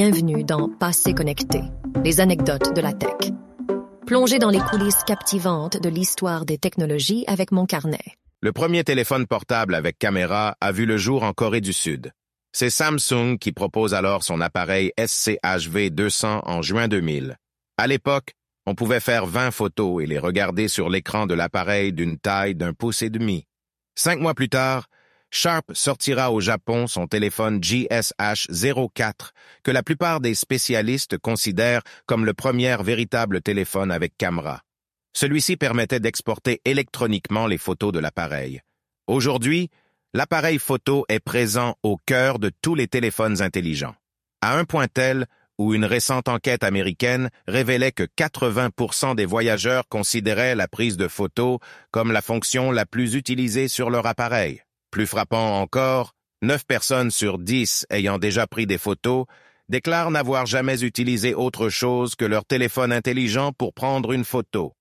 Bienvenue dans Passé connecté, les anecdotes de la tech. Plongez dans les coulisses captivantes de l'histoire des technologies avec mon carnet. Le premier téléphone portable avec caméra a vu le jour en Corée du Sud. C'est Samsung qui propose alors son appareil SCHV 200 en juin 2000. À l'époque, on pouvait faire 20 photos et les regarder sur l'écran de l'appareil d'une taille d'un pouce et demi. Cinq mois plus tard, Sharp sortira au Japon son téléphone GSH 04 que la plupart des spécialistes considèrent comme le premier véritable téléphone avec caméra. Celui-ci permettait d'exporter électroniquement les photos de l'appareil. Aujourd'hui, l'appareil photo est présent au cœur de tous les téléphones intelligents. À un point tel où une récente enquête américaine révélait que 80% des voyageurs considéraient la prise de photos comme la fonction la plus utilisée sur leur appareil. Plus frappant encore, 9 personnes sur 10 ayant déjà pris des photos déclarent n'avoir jamais utilisé autre chose que leur téléphone intelligent pour prendre une photo.